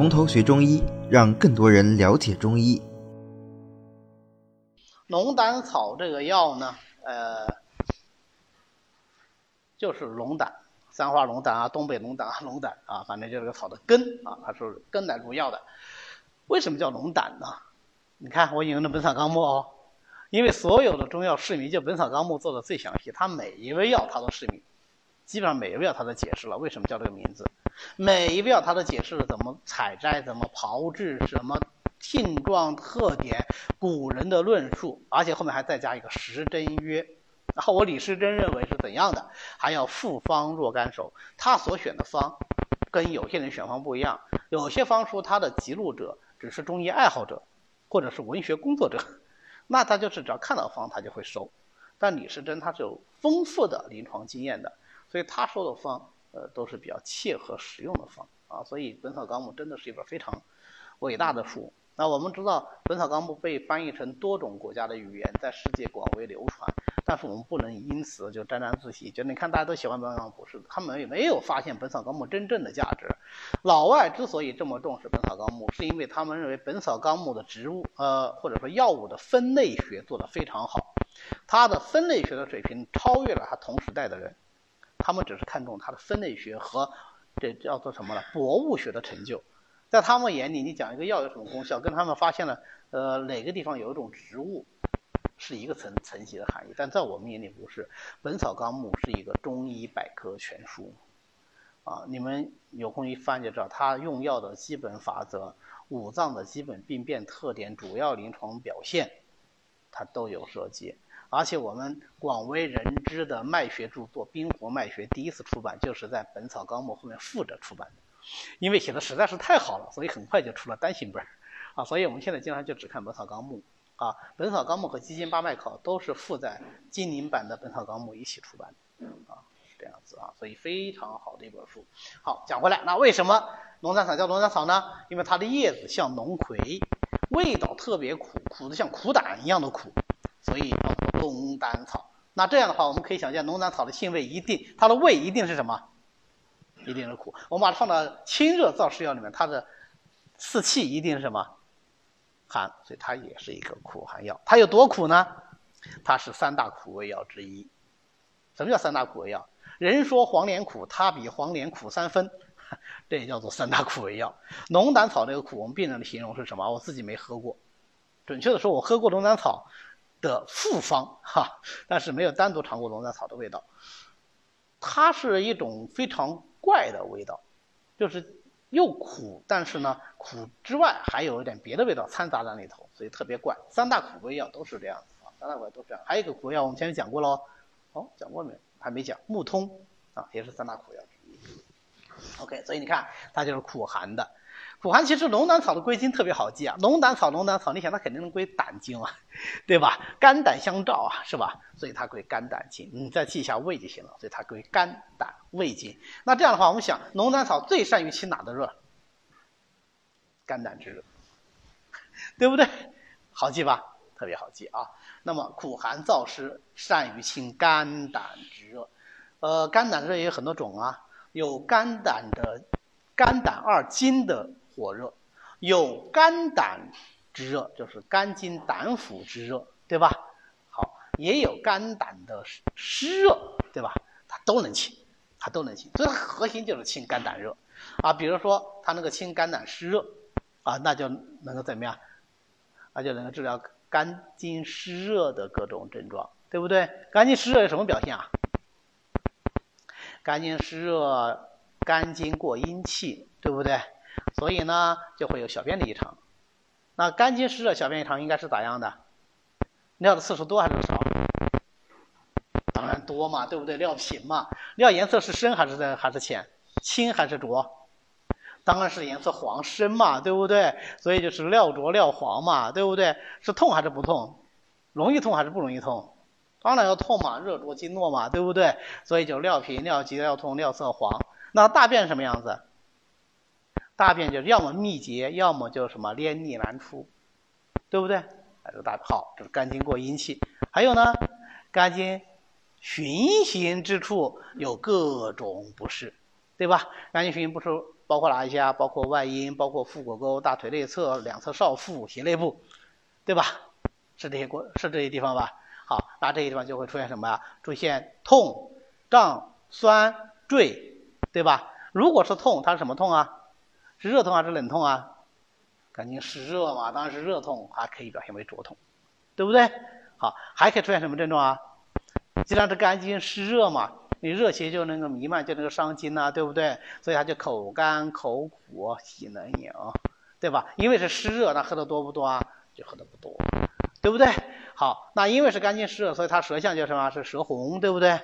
从头学中医，让更多人了解中医。龙胆草这个药呢，呃，就是龙胆，三花龙胆啊，东北龙胆啊，龙胆啊，反正就是个草的根啊，它是根来入药的。为什么叫龙胆呢？你看我引用的《本草纲目》哦，因为所有的中药释名，就《本草纲目》做的最详细，它每一味药它都释名，基本上每一味药它都解释了为什么叫这个名字，每一味药它都解释了怎么采摘、怎么炮制、什么。性状特点，古人的论述，而且后面还再加一个时针约。然后我李时珍认为是怎样的？还要复方若干首。他所选的方，跟有些人选方不一样。有些方书他的记录者只是中医爱好者，或者是文学工作者，那他就是只要看到方他就会收。但李时珍他是有丰富的临床经验的，所以他说的方，呃，都是比较切合实用的方啊。所以《本草纲目》真的是一本非常伟大的书。那我们知道，《本草纲目》被翻译成多种国家的语言，在世界广为流传。但是我们不能因此就沾沾自喜，觉得你看大家都喜欢《本草纲目》，不是他们也没有发现《本草纲目》真正的价值。老外之所以这么重视《本草纲目》，是因为他们认为《本草纲目》的植物，呃，或者说药物的分类学做得非常好，它的分类学的水平超越了他同时代的人。他们只是看重它的分类学和这叫做什么呢？博物学的成就。在他们眼里，你讲一个药有什么功效，跟他们发现了呃哪个地方有一种植物，是一个层层级的含义。但在我们眼里不是，《本草纲目》是一个中医百科全书，啊，你们有空一翻就知道，它用药的基本法则、五脏的基本病变特点、主要临床表现，它都有涉及。而且我们广为人知的脉学著作《冰火脉学》第一次出版就是在《本草纲目》后面附着出版的。因为写的实在是太好了，所以很快就出了单行本儿，啊，所以我们现在经常就只看《本草纲目》，啊，《本草纲目》和《鸡精八脉考》都是附在金陵版的《本草纲目》一起出版的，啊，这样子啊，所以非常好的一本书。好，讲回来，那为什么龙胆草叫龙胆草呢？因为它的叶子像龙葵，味道特别苦，苦的像苦胆一样的苦，所以龙胆草。那这样的话，我们可以想象，龙胆草的性味一定，它的味一定是什么？一定是苦，我们把它放到清热燥湿药里面，它的四气一定是什么寒，所以它也是一个苦寒药。它有多苦呢？它是三大苦味药之一。什么叫三大苦味药？人说黄连苦，它比黄连苦三分，这也叫做三大苦味药。龙胆草这个苦，我们病人的形容是什么？我自己没喝过，准确的说，我喝过龙胆草的复方，哈，但是没有单独尝过龙胆草的味道。它是一种非常。怪的味道，就是又苦，但是呢，苦之外还有一点别的味道掺杂在里头，所以特别怪。三大苦味药都是这样子啊，三大苦味都是这样。还有一个苦味药，我们前面讲过喽，哦，讲过没？还没讲，木通啊，也是三大苦药。OK，所以你看，它就是苦寒的。苦寒其实龙胆草的归经特别好记啊，龙胆草，龙胆草，你想它肯定能归胆经啊，对吧？肝胆相照啊，是吧？所以它归肝胆经，你再记一下胃就行了。所以它归肝胆胃经。那这样的话，我们想，龙胆草最善于清哪的热？肝胆之热，对不对？好记吧？特别好记啊。那么苦寒燥湿，善于清肝胆之热。呃，肝胆热也有很多种啊，有肝胆的肝胆二经的。火热，有肝胆之热，就是肝经胆腑之热，对吧？好，也有肝胆的湿热，对吧？它都能清，它都能清，所以它核心就是清肝胆热啊。比如说它那个清肝胆湿热啊，那就能够怎么样？那就能够治疗肝经湿热的各种症状，对不对？肝经湿热有什么表现啊？肝经湿热，肝经过阴气，对不对？所以呢，就会有小便的异常。那肝经湿热，小便异常应该是咋样的？尿的次数多还是少？当然多嘛，对不对？尿频嘛。尿颜色是深还是在还是浅？清还是浊？当然是颜色黄深嘛，对不对？所以就是尿浊尿黄嘛，对不对？是痛还是不痛？容易痛还是不容易痛？当然要痛嘛，热浊经络嘛，对不对？所以就尿频、尿急、尿痛、尿色黄。那大便什么样子？大便就是要么秘结，要么就什么黏腻难出，对不对？这个大好，这是肝经过阴气。还有呢，肝经循行之处有各种不适，对吧？肝经循行不出包括哪一些啊？包括外阴，包括腹股沟、大腿内侧、两侧少腹、胁肋部，对吧？是这些过是这些地方吧？好，那这些地方就会出现什么呀？出现痛、胀、酸、坠，对吧？如果是痛，它是什么痛啊？是热痛还是冷痛啊？肝经湿热嘛，当然是热痛，还可以表现为灼痛，对不对？好，还可以出现什么症状啊？既然是肝经湿热嘛，你热邪就能够弥漫，就能够伤津呐，对不对？所以它就口干、口苦、喜能饮，对吧？因为是湿热，那喝的多不多啊？就喝的不多，对不对？好，那因为是肝经湿热，所以它舌象就什么？是舌红，对不对？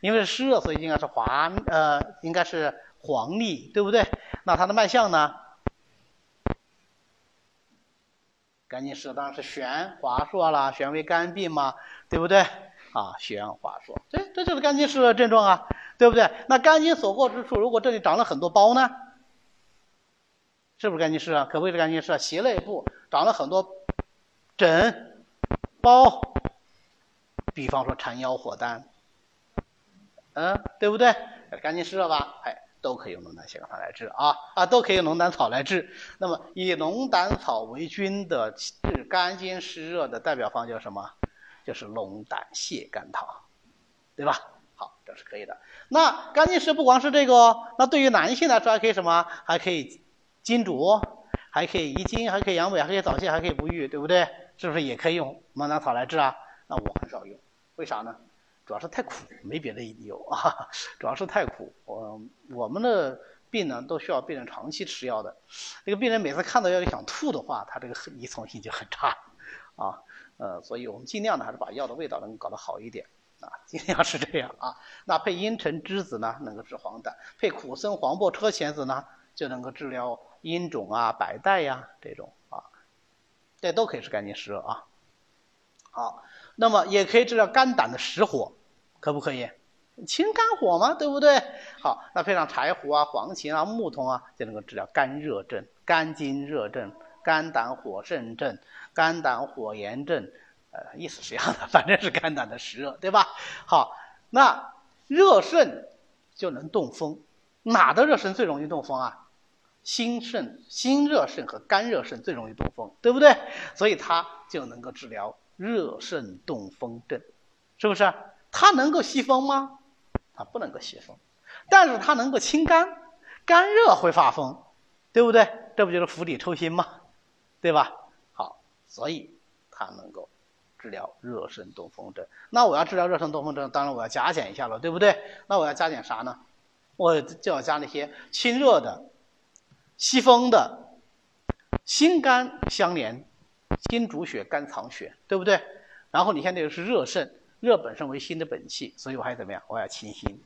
因为是湿热，所以应该是滑，呃，应该是黄腻，对不对？那它的脉象呢？肝经湿热当然是弦滑数啦，弦为肝病嘛，对不对？啊，弦滑数，这这就是肝经湿热症状啊，对不对？那肝经所过之处，如果这里长了很多包呢？是不是肝经湿热？可不可以是肝经湿热？胁肋部长了很多疹。包，比方说缠腰火丹，嗯，对不对？肝经湿热吧，哎，都可以用龙胆泻肝汤来治啊啊，都可以用龙胆草来治。那么以龙胆草为君的治肝经湿热的代表方叫什么？就是龙胆泻肝汤，对吧？好，这是可以的。那肝经湿不光是这个，那对于男性来说还可以什么？还可以金主，还可以遗精，还可以阳痿，还可以早泄，还可以不育，对不对？是不是也可以用龙胆草来治啊？那我很少用，为啥呢？主要是太苦，没别的理由啊。主要是太苦。我我们的病人都需要病人长期吃药的。这个病人每次看到药就想吐的话，他这个依从性就很差啊。呃，所以我们尽量呢还是把药的味道能搞得好一点啊，尽量是这样啊。那配茵陈栀子呢，能够治黄疸；配苦参、黄柏、车前子呢，就能够治疗阴肿啊、白带呀这种啊。这都可以是肝经湿热啊。好，那么也可以治疗肝胆的实火，可不可以？清肝火嘛，对不对？好，那配上柴胡啊、黄芩啊、木通啊，就能够治疗肝热症、肝经热症、肝胆火盛症、肝胆火炎症，呃，意思是一样的，反正是肝胆的实热，对吧？好，那热肾就能动风，哪的热肾最容易动风啊？心肾、心热肾和肝热肾最容易动风，对不对？所以它就能够治疗热肾动风症，是不是？它能够吸风吗？它不能够吸风，但是它能够清肝，肝热会发风，对不对？这不就是釜底抽薪吗？对吧？好，所以它能够治疗热肾动风症。那我要治疗热肾动风症，当然我要加减一下了，对不对？那我要加减啥呢？我就要加那些清热的。西风的心肝相连，心主血，肝藏血，对不对？然后你看这个是热肾，热本身为心的本气，所以我还怎么样？我要清心，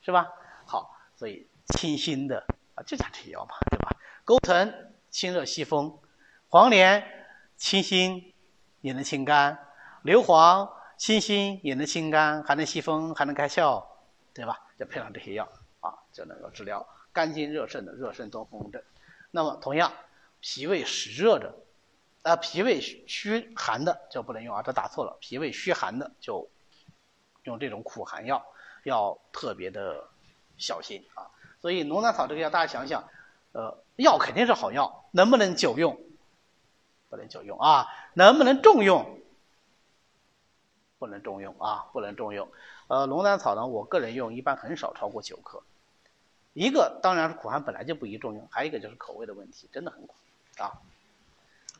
是吧？好，所以清心的啊，就讲这些药嘛，对吧？钩藤清热息风，黄连清心也能清肝，硫磺清心也能清肝，还能息风，还能开窍，对吧？就配上这些药啊，就能够治疗肝经热盛的热盛动风症。那么同样，脾胃实热的，啊，脾胃虚寒的就不能用啊，这打错了。脾胃虚寒的就用这种苦寒药，要特别的小心啊。所以龙胆草这个药，大家想想，呃，药肯定是好药，能不能久用？不能久用啊。能不能重用？不能重用啊，不能重用。呃，龙胆草呢，我个人用一般很少超过九克。一个当然是苦寒本来就不宜重用，还有一个就是口味的问题，真的很苦啊。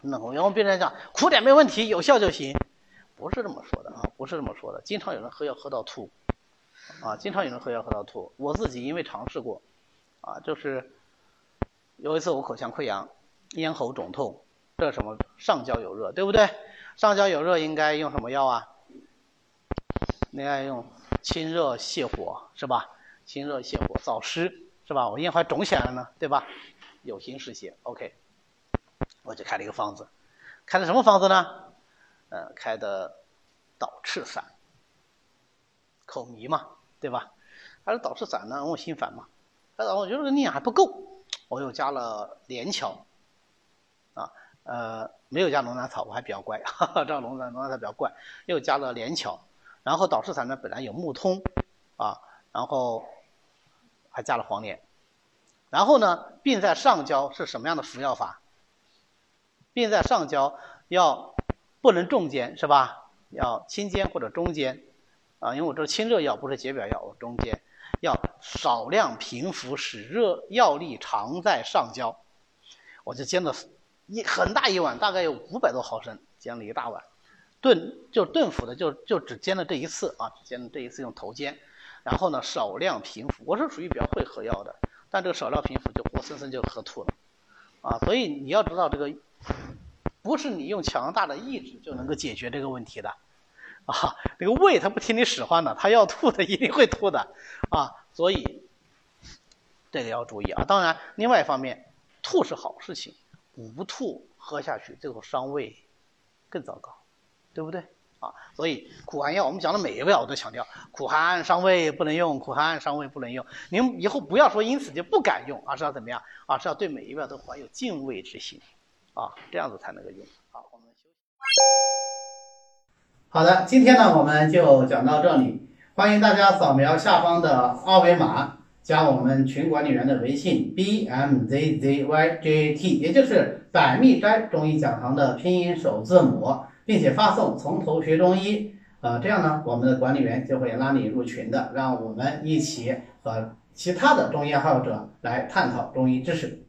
那我们病人讲苦点没问题，有效就行，不是这么说的啊，不是这么说的。经常有人喝药喝到吐，啊，经常有人喝药喝到吐。我自己因为尝试过，啊，就是有一次我口腔溃疡、咽喉肿痛，这什么上焦有热，对不对？上焦有热应该用什么药啊？应该用清热泻火，是吧？清热泻火燥湿。是吧？我咽喉肿起来了呢，对吧？有形湿邪，OK，我就开了一个方子，开的什么方子呢？呃，开的导赤散，口迷嘛，对吧？还是导赤散呢？我心烦嘛，哎，我觉得这个力量还不够，我又加了连翘，啊，呃，没有加龙胆草，我还比较乖，哈哈，这龙胆龙胆草比较怪，又加了连翘，然后导赤散呢本来有木通，啊，然后。还加了黄连，然后呢，病在上焦是什么样的服药法？病在上焦要不能重煎是吧？要轻煎或者中煎啊，因为我这清热药不是解表药，我中煎，要少量平服，使热药力常在上焦。我就煎了一很大一碗，大概有五百多毫升，煎了一大碗。炖就炖服的，就就只煎了这一次啊，只煎了这一次用头煎。然后呢，少量平服。我是属于比较会喝药的，但这个少量平服就活生生就喝吐了啊。所以你要知道这个，不是你用强大的意志就能够解决这个问题的啊。这个胃它不听你使唤的，它要吐的一定会吐的啊。所以这个要注意啊。当然，另外一方面，吐是好事情，不吐喝下去最后伤胃更糟糕，对不对？啊，所以苦寒药我们讲的每一味我都强调，苦寒伤胃不能用，苦寒伤胃不能用。您以后不要说因此就不敢用，而是要怎么样？而是要对每一味都怀有敬畏之心，啊，这样子才能够用。好，我们休息。好的，今天呢我们就讲到这里，欢迎大家扫描下方的二维码，加我们群管理员的微信 b m z z y j t，也就是百密斋中医讲堂的拼音首字母。并且发送“从头学中医”，呃，这样呢，我们的管理员就会拉你入群的，让我们一起和其他的中医爱好者来探讨中医知识。